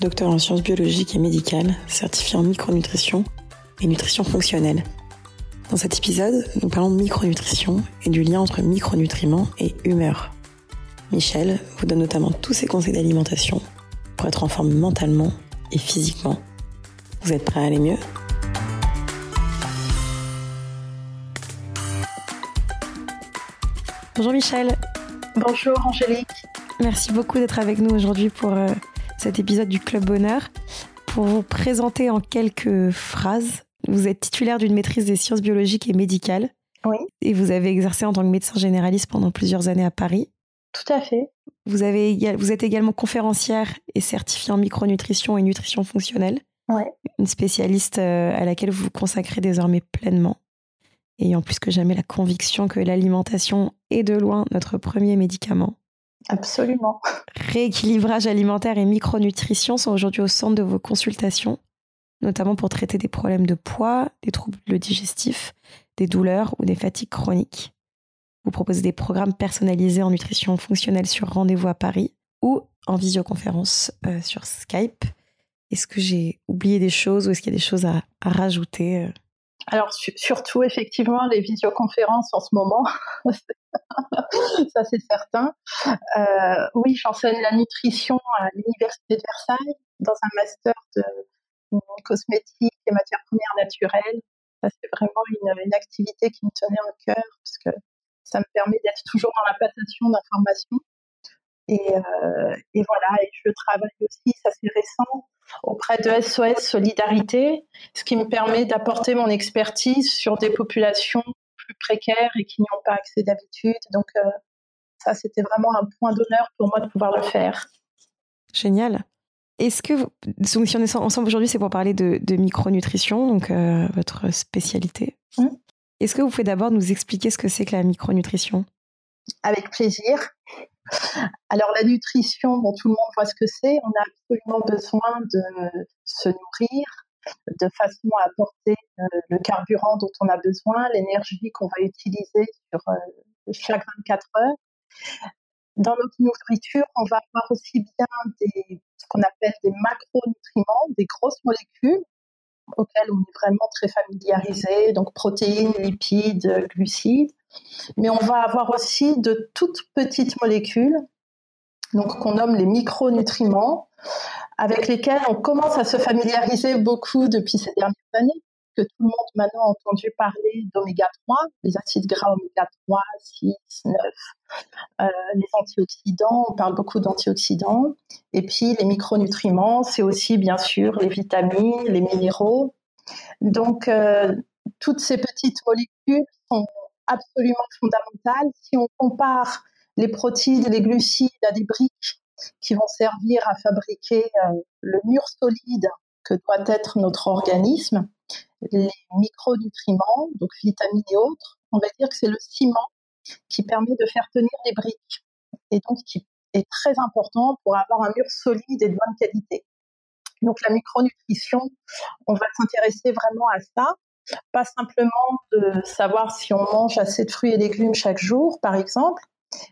docteur en sciences biologiques et médicales, certifié en micronutrition et nutrition fonctionnelle. Dans cet épisode, nous parlons de micronutrition et du lien entre micronutriments et humeur. Michel vous donne notamment tous ses conseils d'alimentation pour être en forme mentalement et physiquement. Vous êtes prêts à aller mieux? Bonjour Michel. Bonjour Angélique. Merci beaucoup d'être avec nous aujourd'hui pour euh, cet épisode du Club Bonheur. Pour vous présenter en quelques phrases, vous êtes titulaire d'une maîtrise des sciences biologiques et médicales. Oui. Et vous avez exercé en tant que médecin généraliste pendant plusieurs années à Paris. Tout à fait. Vous, avez, vous êtes également conférencière et certifiée en micronutrition et nutrition fonctionnelle. Ouais. Une spécialiste euh, à laquelle vous vous consacrez désormais pleinement. Ayant plus que jamais la conviction que l'alimentation est de loin notre premier médicament. Absolument. Rééquilibrage alimentaire et micronutrition sont aujourd'hui au centre de vos consultations, notamment pour traiter des problèmes de poids, des troubles digestifs, des douleurs ou des fatigues chroniques. Vous proposez des programmes personnalisés en nutrition fonctionnelle sur rendez-vous à Paris ou en visioconférence euh, sur Skype. Est-ce que j'ai oublié des choses ou est-ce qu'il y a des choses à, à rajouter Alors surtout effectivement les visioconférences en ce moment, ça c'est certain. Euh, oui, j'enseigne la nutrition à l'université de Versailles dans un master de cosmétiques et matières premières naturelles. Ça c'est vraiment une, une, activité qui me tenait en cœur parce que ça me permet d'être toujours dans la passation d'informations. Et, euh, et, voilà, et je travaille aussi, ça c'est récent, auprès de SOS Solidarité, ce qui me permet d'apporter mon expertise sur des populations plus précaires et qui n'y ont pas accès d'habitude. Donc euh, ça, c'était vraiment un point d'honneur pour moi de pouvoir le faire. Génial. Est-ce que vous... donc, si on est ensemble aujourd'hui, c'est pour parler de, de micronutrition, donc euh, votre spécialité. Mmh. Est-ce que vous pouvez d'abord nous expliquer ce que c'est que la micronutrition? Avec plaisir. Alors la nutrition, bon, tout le monde voit ce que c'est. On a absolument besoin de se nourrir de façon à apporter euh, le carburant dont on a besoin, l'énergie qu'on va utiliser sur euh, chaque 24 heures. Dans notre nourriture, on va avoir aussi bien ce qu'on appelle des macronutriments, des grosses molécules auxquelles on est vraiment très familiarisé, donc protéines, lipides, glucides. Mais on va avoir aussi de toutes petites molécules, donc qu'on nomme les micronutriments, avec lesquels on commence à se familiariser beaucoup depuis ces dernières années, que tout le monde maintenant a entendu parler d'oméga 3, les acides gras oméga 3, 6, 9, euh, les antioxydants, on parle beaucoup d'antioxydants, et puis les micronutriments, c'est aussi bien sûr les vitamines, les minéraux. Donc, euh, toutes ces petites molécules sont absolument fondamentales. Si on compare les protéines, les glucides à des briques qui vont servir à fabriquer euh, le mur solide que doit être notre organisme, les micronutriments, donc vitamines et autres, on va dire que c'est le ciment qui permet de faire tenir les briques et donc qui est très important pour avoir un mur solide et de bonne qualité. Donc la micronutrition, on va s'intéresser vraiment à ça, pas simplement de savoir si on mange assez de fruits et légumes chaque jour, par exemple,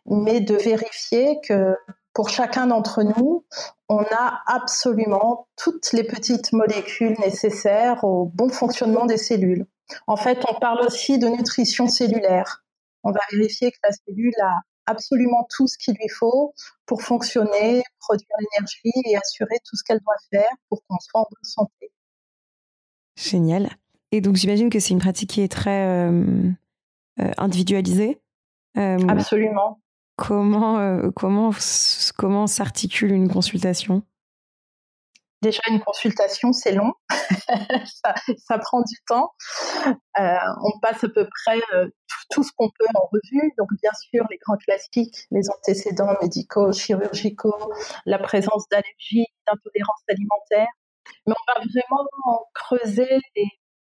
mais de vérifier que pour chacun d'entre nous, on a absolument toutes les petites molécules nécessaires au bon fonctionnement des cellules. En fait, on parle aussi de nutrition cellulaire. On va vérifier que la cellule a absolument tout ce qu'il lui faut pour fonctionner, produire l'énergie et assurer tout ce qu'elle doit faire pour qu'on soit en bonne santé. Génial. Et donc j'imagine que c'est une pratique qui est très euh, euh, individualisée. Euh, absolument. Comment, comment, comment s'articule une consultation? Déjà, une consultation, c'est long. ça, ça, prend du temps. Euh, on passe à peu près euh, tout, tout, ce qu'on peut en revue. Donc, bien sûr, les grands classiques, les antécédents médicaux, chirurgicaux, la présence d'allergies, d'intolérances alimentaires. mais on va vraiment creuser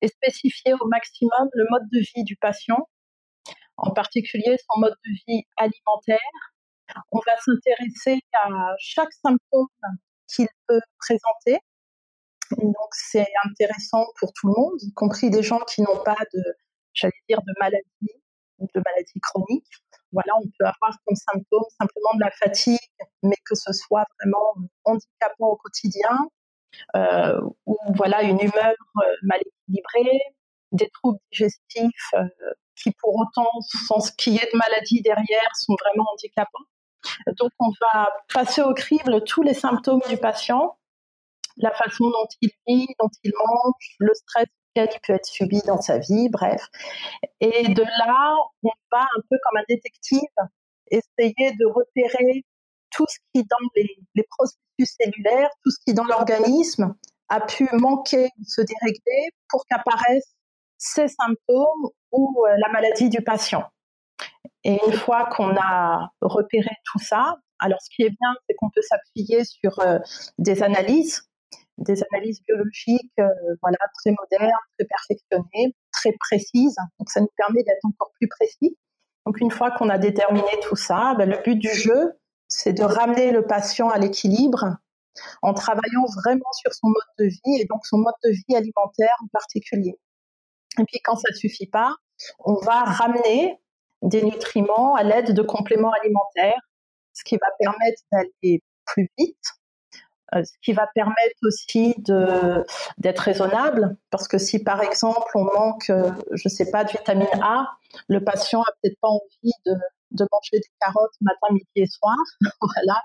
et, spécifier au maximum le mode de vie du patient, en particulier son mode de vie alimentaire. On va s'intéresser à chaque symptôme qu'il peut présenter. donc c'est intéressant pour tout le monde, y compris des gens qui n'ont pas de, j'allais dire, de maladie de maladie chronique. Voilà, on peut avoir comme symptôme simplement de la fatigue, mais que ce soit vraiment handicapant au quotidien, ou voilà une humeur euh, mal équilibrée, des troubles digestifs euh, qui pour autant, sans ce qui est de maladie derrière, sont vraiment handicapants. Donc on va passer au crible tous les symptômes du patient, la façon dont il vit, dont il mange, le stress il peut être subi dans sa vie, bref. Et de là, on va un peu comme un détective essayer de repérer tout ce qui dans les, processus cellulaires, tout ce qui dans l'organisme a pu manquer, se dérégler pour qu'apparaissent ces symptômes ou euh, la maladie du patient. Et une fois qu'on a repéré tout ça, alors ce qui est bien, c'est qu'on peut s'appuyer sur euh, des analyses des analyses biologiques euh, voilà, très modernes, très perfectionnées, très précises. Donc ça nous permet d'être encore plus précis. Donc une fois qu'on a déterminé tout ça, ben, le but du jeu, c'est de ramener le patient à l'équilibre en travaillant vraiment sur son mode de vie et donc son mode de vie alimentaire en particulier. Et puis quand ça ne suffit pas, on va ramener des nutriments à l'aide de compléments alimentaires, ce qui va permettre d'aller plus vite euh, ce qui va permettre aussi d'être raisonnable, parce que si par exemple on manque, euh, je ne sais pas, de vitamine A, le patient a peut-être pas envie de, manger des carottes matin, midi et soir. voilà.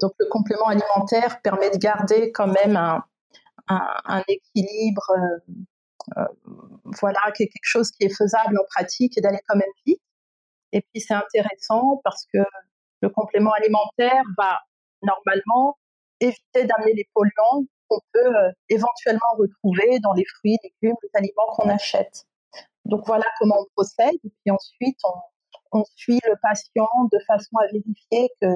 Donc le complément alimentaire permet de garder quand même un, équilibre, euh, voilà, quelque chose qui est faisable en pratique et d'aller quand même vite. Et puis c'est intéressant parce que le complément alimentaire va normalement éviter d'amener les polluants qu'on peut euh, éventuellement retrouver dans les fruits, légumes, les aliments qu'on achète. Donc voilà comment on procède. Et puis ensuite, on, suit le patient de façon à vérifier que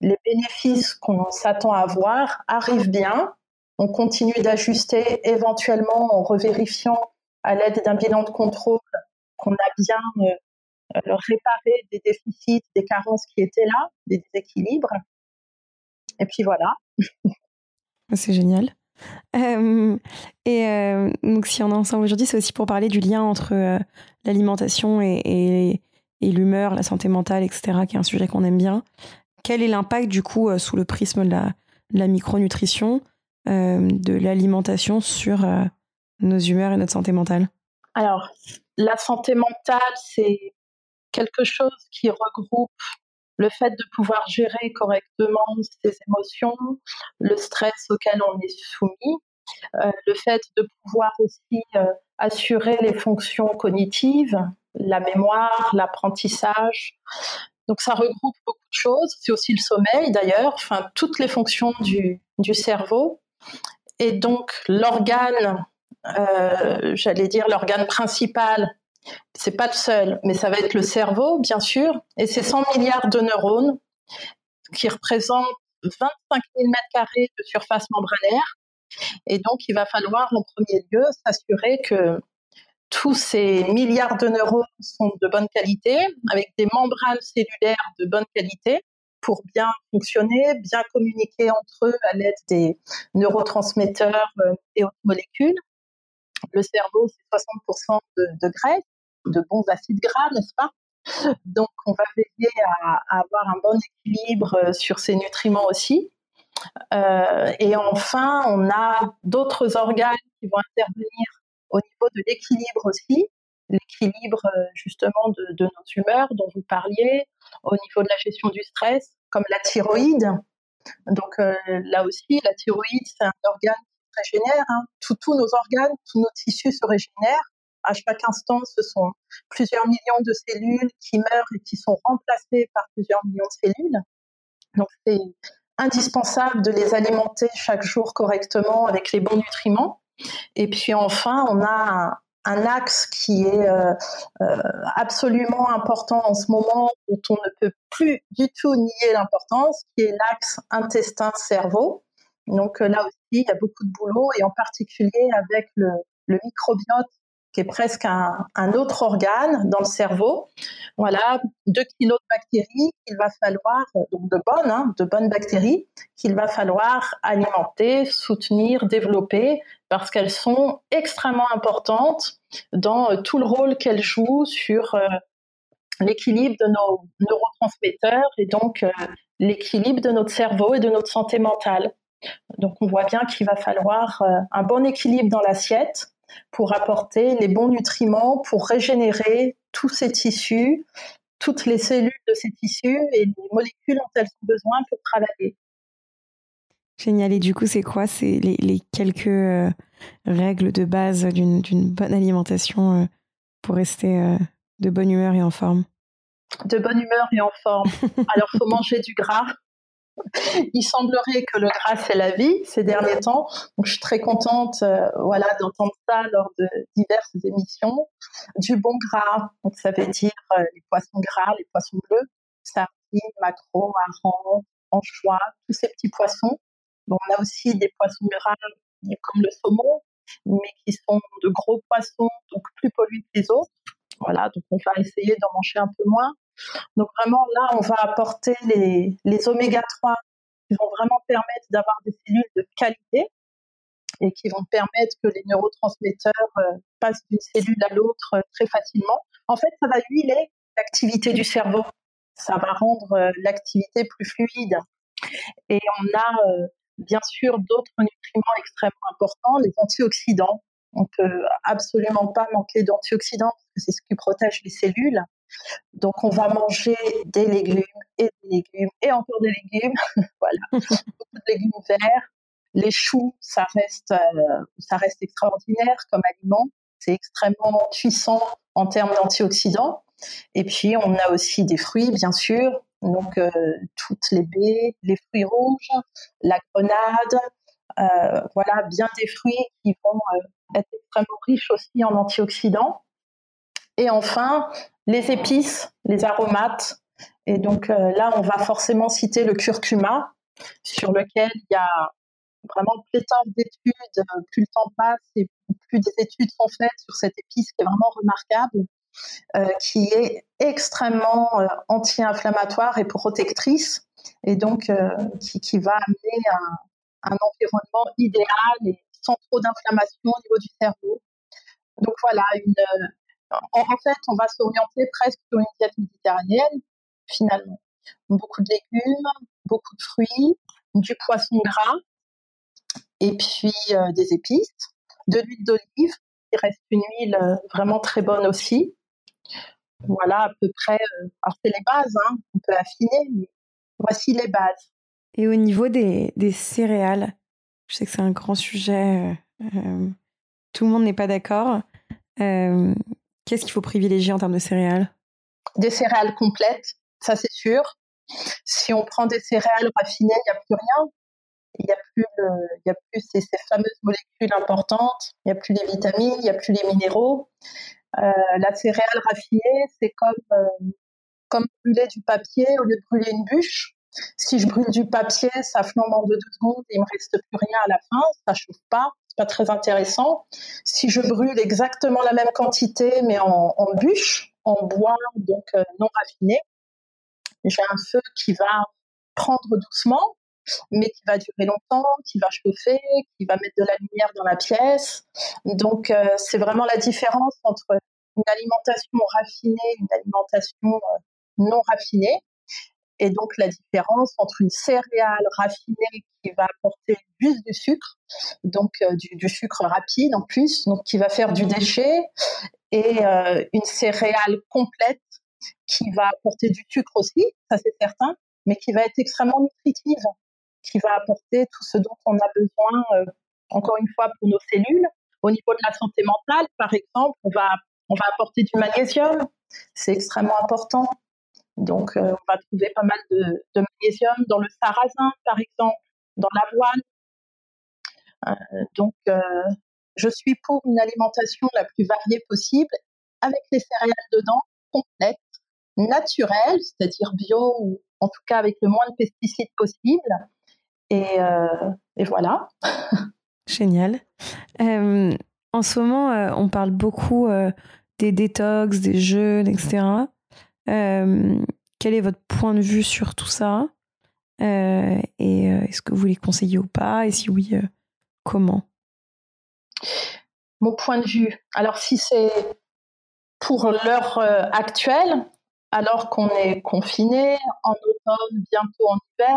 les bénéfices qu'on s'attend à avoir arrivent bien. On continue d'ajuster éventuellement en revérifiant à l'aide d'un bilan de contrôle qu'on a bien euh, réparé des déficits, des carences qui étaient là, des déséquilibres. Et puis voilà. C'est génial. Euh, et euh, donc, si on est ensemble aujourd'hui, c'est aussi pour parler du lien entre l'alimentation et, l'humeur, la santé mentale, etc., qui est un sujet qu'on aime bien. Quel est l'impact, du coup, sous le prisme de la, micronutrition, de l'alimentation sur nos humeurs et notre santé mentale? Alors, la santé mentale, c'est quelque chose qui regroupe le fait de pouvoir gérer correctement ses émotions, le stress auquel on est soumis, euh, le fait de pouvoir aussi euh, assurer les fonctions cognitives, la mémoire, l'apprentissage. Donc ça regroupe beaucoup de choses. C'est aussi le sommeil d'ailleurs, enfin toutes les fonctions du, cerveau. Et donc l'organe, euh, j'allais dire l'organe principal c'est pas le seul, mais ça va être le cerveau, bien sûr, et c'est 100 milliards de neurones qui représentent 25 000 mètres carrés de surface membranaire. Et donc, il va falloir en premier lieu s'assurer que tous ces milliards de neurones sont de bonne qualité, avec des membranes cellulaires de bonne qualité pour bien fonctionner, bien communiquer entre eux à l'aide des neurotransmetteurs euh, et autres molécules. Le cerveau, c'est 60% de, graisse de bons acides gras, n'est-ce pas? Donc, on va veiller à, avoir un bon équilibre euh, sur ces nutriments aussi. Euh, et enfin, on a d'autres organes qui vont intervenir au niveau de l'équilibre aussi, l'équilibre euh, justement de, de, nos humeurs dont vous parliez, au niveau de la gestion du stress, comme la thyroïde. Donc là aussi, la thyroïde, c'est un organe qui régénère. Hein. Tous nos organes, tous nos tissus se régénèrent à chaque instant, ce sont plusieurs millions de cellules qui meurent et qui sont remplacées par plusieurs millions de cellules. Donc c'est indispensable de les alimenter chaque jour correctement avec les bons nutriments. Et puis enfin, on a un, axe qui est euh, euh, absolument important en ce moment, dont on ne peut plus du tout nier l'importance, qui est l'axe intestin-cerveau. Donc là aussi, il y a beaucoup de boulot et en particulier avec le microbiote qui est presque un, autre organe dans le cerveau. Voilà, deux kilos de bactéries qu'il va falloir, donc de bonnes, hein, de bonnes bactéries, qu'il va falloir alimenter, soutenir, développer, parce qu'elles sont extrêmement importantes dans euh, tout le rôle qu'elles jouent sur euh, l'équilibre de nos neurotransmetteurs et donc euh, l'équilibre de notre cerveau et de notre santé mentale. Donc on voit bien qu'il va falloir un bon équilibre dans l'assiette pour apporter les bons nutriments, pour régénérer tous ces tissus, toutes les cellules de ces tissus et les molécules dont elles ont besoin pour travailler. Génial. Et du coup, c'est quoi? C'est les, quelques euh, règles de base d'une bonne alimentation euh, pour rester euh, de bonne humeur et en forme? De bonne humeur et en forme. Alors, faut manger du gras. Il semblerait que le gras c'est la vie ces derniers temps. Donc je suis très contente, euh, voilà, d'entendre ça lors de diverses émissions. Du bon gras, donc ça veut dire euh, les poissons gras, les poissons bleus, sardines, maquereaux, harengs, anchois, tous ces petits poissons. Bon, on a aussi des poissons gras comme le saumon, mais qui sont de gros poissons, donc plus pollués que les autres. Voilà, donc on va essayer d'en manger un peu moins. Donc vraiment là, on va apporter les, oméga 3 qui vont vraiment permettre d'avoir des cellules de qualité et qui vont permettre que les neurotransmetteurs euh, passent d'une cellule à l'autre euh, très facilement. En fait, ça va huiler l'activité du cerveau. Ça va rendre euh, l'activité plus fluide. Et on a bien sûr d'autres nutriments extrêmement importants, les antioxydants. On peut absolument pas manquer d'antioxydants c'est ce qui protège les cellules. Donc, on va manger des légumes et des légumes et encore des légumes. voilà, beaucoup de légumes verts. Les choux, ça reste, euh, ça reste extraordinaire comme aliment. C'est extrêmement puissant en termes d'antioxydants. Et puis, on a aussi des fruits, bien sûr. Donc, euh, toutes les baies, les fruits rouges, la grenade. Euh, voilà, bien des fruits qui vont être extrêmement riches aussi en antioxydants. Et enfin, les épices, les aromates. Et donc euh, là, on va forcément citer le curcuma, sur lequel il y a vraiment pléthore d'études. Plus le temps passe et plus des études sont faites sur cette épice qui est vraiment remarquable, euh, qui est extrêmement euh, anti-inflammatoire et protectrice, et donc qui, va amener un, un environnement idéal et sans trop d'inflammation au niveau du cerveau. Donc voilà, une, en, fait, on va s'orienter presque sur une diète méditerranéenne, finalement. Beaucoup de légumes, beaucoup de fruits, du poisson gras, et puis euh, des épices, de l'huile d'olive, qui reste une huile euh, vraiment très bonne aussi. Voilà, à peu près. Euh, alors, c'est les bases, hein, on peut affiner, mais voici les bases. Et au niveau des, des céréales, je sais que c'est un grand sujet, tout le monde n'est pas d'accord. Qu'est-ce qu'il faut privilégier en termes de céréales? Des céréales complètes, ça c'est sûr. Si on prend des céréales raffinées, il n'y a plus rien. Il n'y a plus, ces, fameuses molécules importantes, il n'y a plus les vitamines, il n'y a plus les minéraux. Euh, la céréale raffinée, c'est comme, euh, comme brûler du papier au lieu de brûler une bûche. Si je brûle du papier, ça flambe en deux, secondes et il me reste plus rien à la fin, ça chauffe pas pas très intéressant. Si je brûle exactement la même quantité, mais en, bûche, en bois, donc euh, non raffiné, j'ai un feu qui va prendre doucement, mais qui va durer longtemps, qui va chauffer, qui va mettre de la lumière dans la pièce. Donc, euh, c'est vraiment la différence entre une alimentation raffinée et une alimentation euh, non raffinée et donc la différence entre une céréale raffinée qui va apporter juste du sucre, donc euh, du, sucre rapide en plus, donc qui va faire du déchet, et euh, une céréale complète qui va apporter du sucre aussi, ça c'est certain, mais qui va être extrêmement nutritive, qui va apporter tout ce dont on a besoin, euh, encore une fois, pour nos cellules. Au niveau de la santé mentale, par exemple, on va, on va apporter du magnésium, c'est extrêmement important. Donc, euh, on va trouver pas mal de, magnésium dans le sarrasin, par exemple, dans l'avoine. Euh, donc, euh, je suis pour une alimentation la plus variée possible, avec les céréales dedans, complètes, naturelles, c'est-à-dire bio ou en tout cas avec le moins de pesticides possible, Et, et voilà. Génial. en ce moment, on parle beaucoup des détox, des jeûnes, etc. quel est votre point de vue sur tout ça? Et est-ce que vous les conseillez ou pas? Et si oui, comment? Mon point de vue. Alors, si c'est pour l'heure actuelle, alors qu'on est confiné, en automne, bientôt en hiver,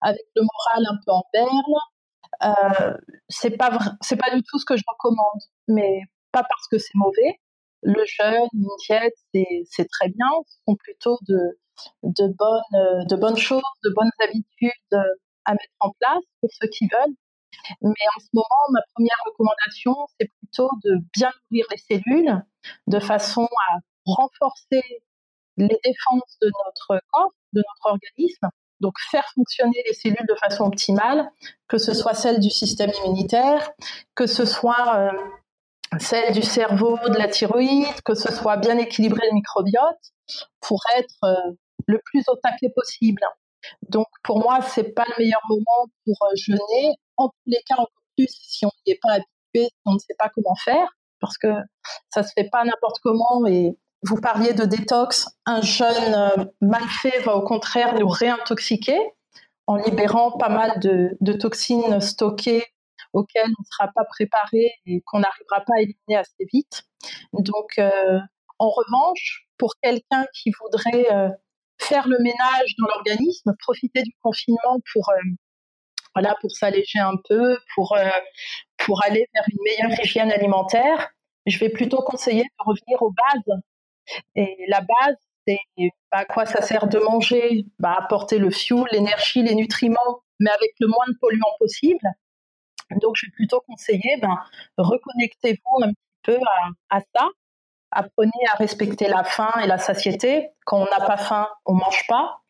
avec le moral un peu en berne, euh, c'est pas c'est pas du tout ce que je recommande, mais pas parce que c'est mauvais. Le jeûne, une c'est très bien. Ce sont plutôt de, de bonnes choses, de bonnes habitudes à mettre en place pour ceux qui veulent. Mais en ce moment, ma première recommandation, c'est plutôt de bien nourrir les cellules de façon à renforcer les défenses de notre corps, de notre organisme, donc faire fonctionner les cellules de façon optimale, que ce soit celles du système immunitaire, que ce soit euh, celles du cerveau, de la thyroïde, que ce soit bien équilibré le microbiote pour être euh, le plus au taquet possible. Donc pour moi, c'est pas le meilleur moment pour euh, jeûner. En tous les cas, encore plus si on n'y est pas habitué, si on ne sait pas comment faire, parce que ça se fait pas n'importe comment et vous parliez de détox. Un jeûne euh, mal fait va au contraire nous réintoxiquer en libérant pas mal de, toxines stockées auxquelles on ne sera pas préparé et qu'on n'arrivera pas à éliminer assez vite. Donc, euh, en revanche, pour quelqu'un qui voudrait euh, faire le ménage dans l'organisme, profiter du confinement pour voilà pour s'alléger un peu, pour pour aller vers une meilleure hygiène alimentaire, je vais plutôt conseiller de revenir aux bases et la base, c'est à quoi ça sert de manger? Bah, Apporter le fuel, l'énergie, les nutriments, mais avec le moins de polluants possible. Donc, je vais plutôt conseiller, ben, reconnectez-vous un petit peu à, ça. Apprenez à respecter la faim et la satiété. Quand on n'a pas faim, on mange pas.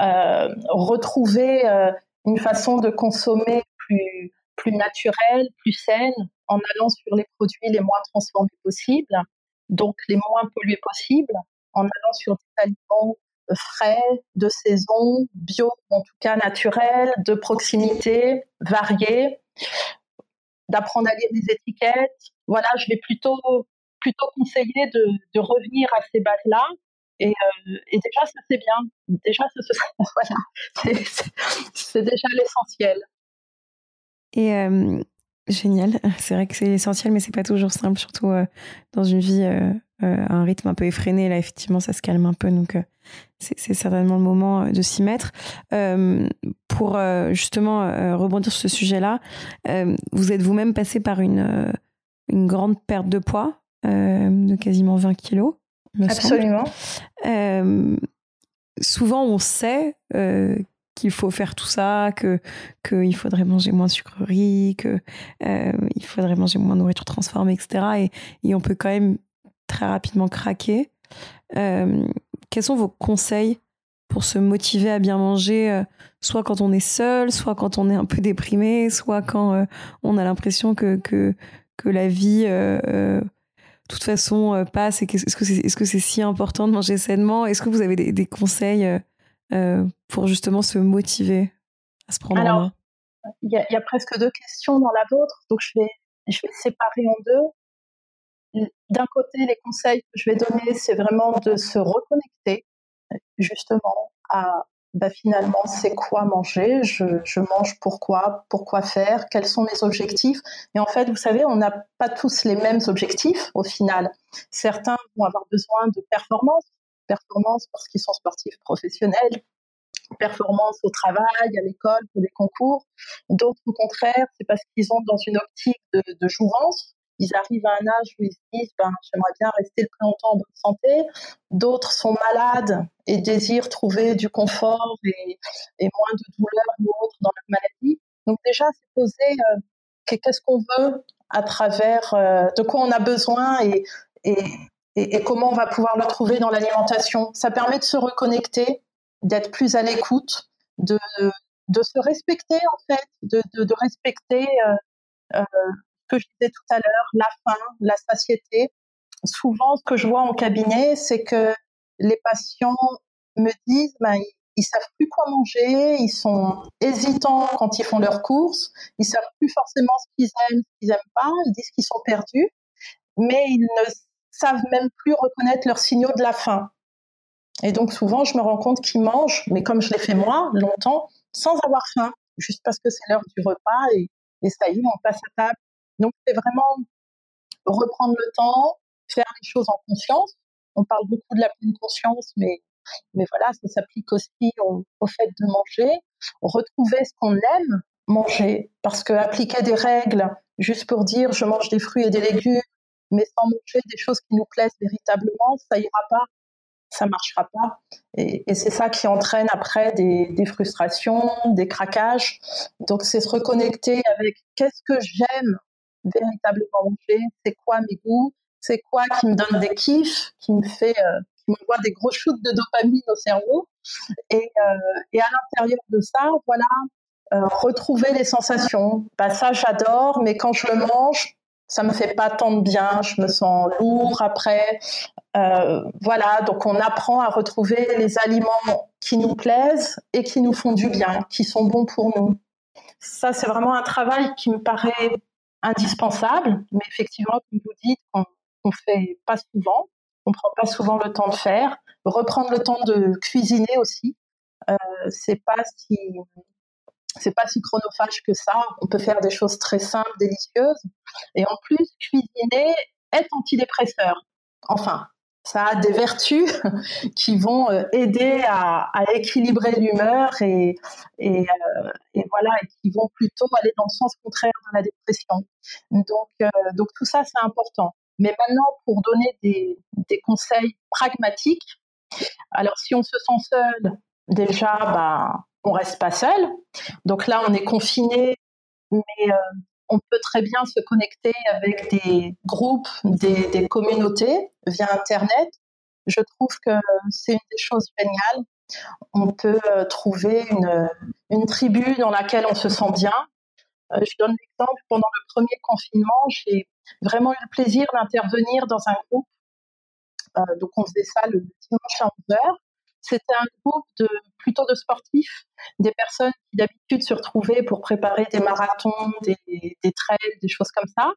Euh, retrouvez euh, une façon de consommer plus, plus naturelle, plus saine, en allant sur les produits les moins transformés possibles donc les moins pollués possibles, en allant sur des aliments frais, de saison, bio, en tout cas naturels, de proximité, variés, d'apprendre à lire des étiquettes. Voilà, je vais plutôt plutôt conseiller de, revenir à ces bases-là. Et, euh, déjà, ça c'est bien. Déjà, ça, voilà, c'est déjà l'essentiel. Et euh, Génial. C'est vrai que c'est essentiel, mais c'est pas toujours simple, surtout euh, dans une vie euh, euh, à un rythme un peu effréné. Là, effectivement, ça se calme un peu, donc c'est certainement le moment de s'y mettre. pour justement rebondir sur ce sujet-là, vous êtes vous-même passé par une, une grande perte de poids de quasiment 20 kilos. Absolument. souvent, on sait qu'il faut faire tout ça, que qu'il faudrait manger moins de sucreries, que euh, il faudrait manger moins de nourriture transformée, etc. Et, et on peut quand même très rapidement craquer. Euh, quels sont vos conseils pour se motiver à bien manger, euh, soit quand on est seul, soit quand on est un peu déprimé, soit quand on a l'impression que, que, que la vie de toute façon passe est-ce que c'est est -ce si important de manger sainement? Est-ce que vous avez des conseils euh, pour justement se motiver à se prendre Alors, Il y, a presque deux questions dans la vôtre, donc je vais, je vais séparer en deux. D'un côté, les conseils que je vais donner, c'est vraiment de se reconnecter justement à bah, finalement, c'est quoi manger je, je, mange pourquoi Pourquoi faire Quels sont mes objectifs Et en fait, vous savez, on n'a pas tous les mêmes objectifs au final. Certains vont avoir besoin de performance, performance parce qu'ils sont sportifs professionnels, performance au travail, à l'école, pour des concours. D'autres, au contraire, c'est parce qu'ils ont dans une optique de, de, jouvence. Ils arrivent à un âge où ils se disent ben, j'aimerais bien rester le plus longtemps en bonne santé. D'autres sont malades et désirent trouver du confort et, moins de douleur ou autre dans leur maladie. Donc déjà, c'est poser euh, qu'est-ce qu'on veut à travers, euh, de quoi on a besoin et, et, comment on va pouvoir le trouver dans l'alimentation. Ça permet de se reconnecter, d'être plus à l'écoute, de, se respecter en fait, de, respecter euh, euh, ce que je disais tout à l'heure, la faim, la satiété. Souvent, ce que je vois en cabinet, c'est que les patients me disent, ben, ils savent plus quoi manger, ils sont hésitants quand ils font leurs courses, ils savent plus forcément ce qu'ils aiment, ce qu'ils aiment pas, ils disent qu'ils sont perdus, mais ils ne savent même plus reconnaître leurs signaux de la faim. Et donc souvent, je me rends compte qu'ils mangent, mais comme je l'ai fait moi, longtemps, sans avoir faim, juste parce que c'est l'heure du repas et, et ça y est, on passe à table. Donc c'est vraiment reprendre le temps, faire les choses en conscience. On parle beaucoup de la pleine conscience, mais mais voilà, ça s'applique aussi au, fait de manger, retrouver ce qu'on aime manger, parce que appliquer des règles juste pour dire je mange des fruits et des légumes, mais sans manger des choses qui nous plaisent véritablement, ça ira pas, ça marchera pas. Et, c'est ça qui entraîne après des, frustrations, des craquages. Donc c'est se reconnecter avec qu'est-ce que j'aime véritablement manger, c'est quoi mes goûts, c'est quoi qui me donne des kiffs, qui me fait euh, qui m'envoie des gros shoots de dopamine au cerveau. Et, euh, et à l'intérieur de ça, voilà, euh, retrouver les sensations. Bah, ça, j'adore, mais quand je le mange, ça me fait pas tant de bien. Je me sens lourd après. Euh, voilà, donc on apprend à retrouver les aliments qui nous plaisent et qui nous font du bien, qui sont bons pour nous. Ça, c'est vraiment un travail qui me paraît indispensable, mais effectivement, comme vous dites, on, ne fait pas souvent on prend pas souvent le temps de faire. Reprendre le temps de cuisiner aussi, euh, c'est pas si c'est pas si chronophage que ça. On peut faire des choses très simples, délicieuses, et en plus cuisiner est antidépresseur. Enfin, ça a des vertus qui vont euh, aider à, équilibrer l'humeur euh, et, voilà, et qui vont plutôt aller dans le sens contraire de la dépression. Donc, euh, donc tout ça, c'est important. Mais maintenant, pour donner des, des, conseils pragmatiques, alors si on se sent seul, déjà, bah, on reste pas seul. Donc là, on est confiné, mais euh, on peut très bien se connecter avec des groupes, des, communautés via Internet. Je trouve que c'est une des choses géniales. On peut euh, trouver une, une tribu dans laquelle on se sent bien. Euh, je donne l'exemple, pendant le premier confinement, j'ai vraiment eu le plaisir d'intervenir dans un groupe. Euh, donc on faisait ça le dimanche à 11h. C'était un groupe plutôt de sportifs, des personnes qui d'habitude se retrouvaient pour préparer des marathons, des, des trails, des choses comme ça.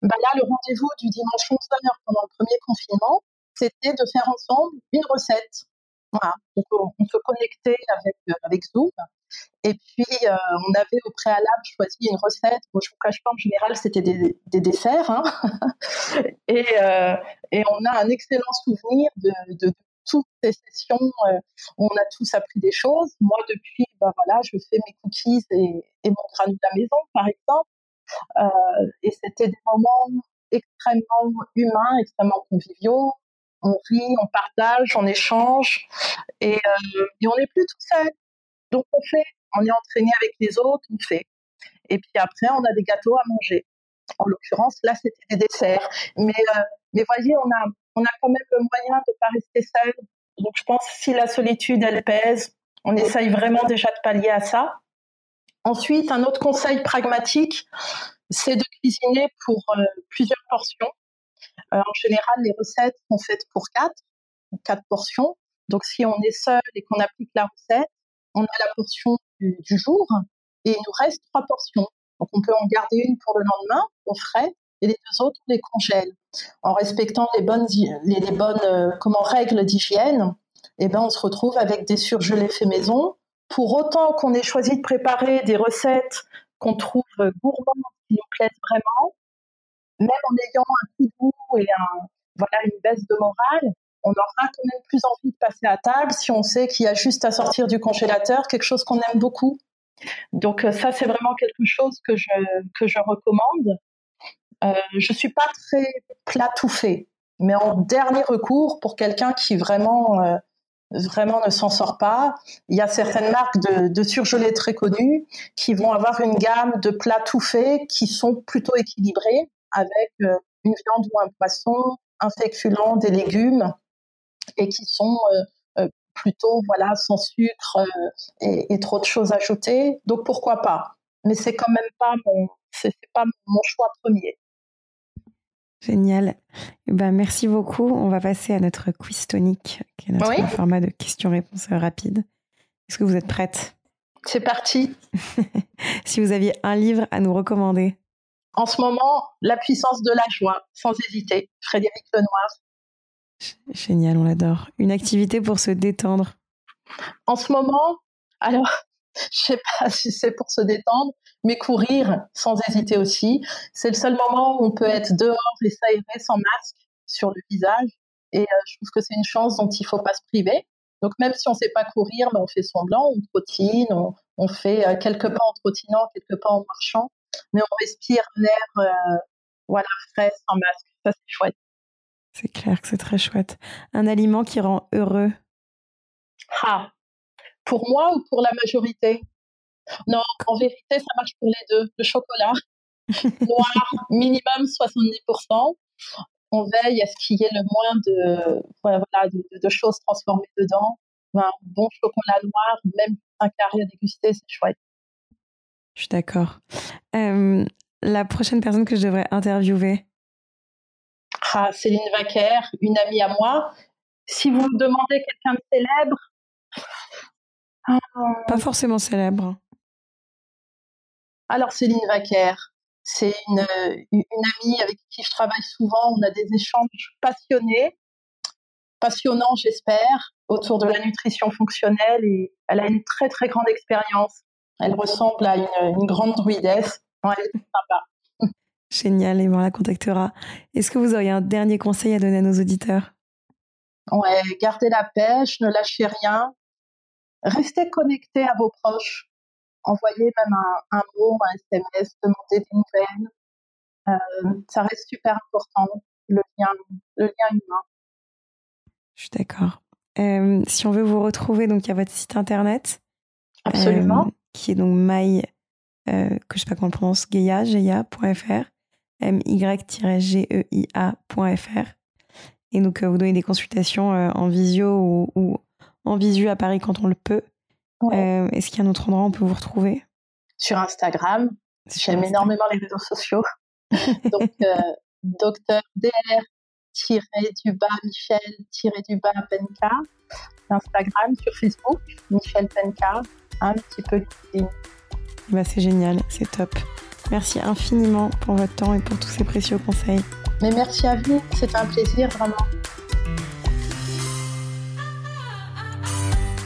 Ben là, le rendez-vous du dimanche 11h pendant le premier confinement, c'était de faire ensemble une recette. On, se connectait avec, avec Zoom et puis, euh, on avait au préalable choisi une recette. Bon, je vous cache pas, en général, c'était des, des, desserts. Hein et, euh, et, on a un excellent souvenir de, toutes ces sessions euh, on a tous appris des choses. Moi, depuis, ben voilà, je fais mes cookies et, mon granule à la maison, par exemple. Euh, et c'était des moments extrêmement humains, extrêmement conviviaux. On rit, on partage, on échange, et, euh, et on n'est plus tout seul. Donc on fait, on est entraîné avec les autres, on fait. Et puis après, on a des gâteaux à manger. En l'occurrence, là, c'était des desserts. Mais, euh, mais voyez, on a, on a quand même le moyen de ne pas rester seul. Donc je pense que si la solitude, elle pèse, on essaye vraiment déjà de pallier à ça. Ensuite, un autre conseil pragmatique, c'est de cuisiner pour euh, plusieurs portions. Euh, en général, les recettes sont faites pour quatre, quatre portions. Donc si on est seul et qu'on applique la recette, on a la portion du, jour et il nous reste trois portions. Donc on peut en garder une pour le lendemain au frais et les deux autres on les congèle en respectant les bonnes les, bonnes euh, comment règles d'hygiène. Eh ben on se retrouve avec des surgelés faits maison. Pour autant qu'on ait choisi de préparer des recettes qu'on trouve gourmandes qui nous plaisent vraiment, même en ayant un de goût et un, voilà une baisse de morale, on aura quand même plus envie de passer à table si on sait qu'il y a juste à sortir du congélateur quelque chose qu'on aime beaucoup. Donc euh, ça, c'est vraiment quelque chose que je, que je recommande. Euh, je suis pas très plat tout fait, mais en dernier recours, pour quelqu'un qui vraiment, euh, vraiment ne s'en sort pas, il y a certaines marques de, surgelés très connues qui vont avoir une gamme de plats tout faits qui sont plutôt équilibrés avec euh, une viande ou un poisson, un féculent, des légumes et qui sont plutôt voilà sans sucre et, trop de choses ajoutées. Donc pourquoi pas? Mais c'est quand même pas mon choix premier. Génial. Eh ben, merci beaucoup. On va passer à notre quiz tonique, qui est notre format de questions-réponses rapides. Est-ce que vous êtes prête? C'est parti. si vous aviez un livre à nous recommander. En ce moment, La puissance de la joie, sans hésiter, Frédéric Lenoir. Génial, on l'adore. Une activité pour se détendre. En ce moment, alors, je sais pas si c'est pour se détendre, mais courir sans hésiter aussi. C'est le seul moment où on peut être dehors et s'aérer sans masque sur le visage. Et euh, je trouve que c'est une chance dont il faut pas se priver. Donc même si on sait pas courir, mais on fait semblant, on trottine, on, fait euh, quelques pas en trottinant, quelques pas en marchant, mais on respire l'air euh, voilà frais sans masque. Ça c'est chouette. C'est clair que c'est très chouette. Un aliment qui rend heureux. Ah, pour moi ou pour la majorité? Non, en vérité, ça marche pour les deux. Le chocolat noir, minimum 70%. On veille à ce qu'il y ait le moins de, voilà, de, choses transformées dedans. Un bon chocolat noir, même un carré à déguster, c'est chouette. Je suis d'accord. la prochaine personne que je devrais interviewer? Ah, Céline Vaquer, une amie à moi. Si vous me demandez quelqu'un de célèbre, pas forcément célèbre. Alors Céline Vaquer, c'est une, une, amie avec qui je travaille souvent. On a des échanges passionnés, passionnants j'espère, autour de la nutrition fonctionnelle et elle a une très très grande expérience. Elle ressemble à une, grande druidesse. elle est sympa. Génial, et on la contactera. Est-ce que vous auriez un dernier conseil à donner à nos auditeurs? Ouais, gardez la pêche, ne lâchez rien, Restez connecté à vos proches. Envoyez même un, mot, un SMS, demandez des nouvelles. Euh, ça reste super important, le lien, le lien humain. Je suis d'accord. Euh, si on veut vous retrouver, donc il y a votre site internet. Absolument. Euh, qui est donc my, que je sais pas comment on prononce, geia.fr, my-geia.fr. Et donc vous donnez des consultations en visio ou, ou en visu à Paris quand on le peut. Euh, est-ce qu'il y a un autre endroit où on peut vous retrouver? Sur Instagram. J'aime énormément les réseaux sociaux. Donc, euh, docteur DR du bas Michel du bas Penka. Instagram, sur Facebook, Michel Penka, un petit peu LinkedIn. Bah, c'est génial, c'est top. Merci infiniment pour votre temps et pour tous ces précieux conseils. Mais merci à vous, c'est un plaisir vraiment.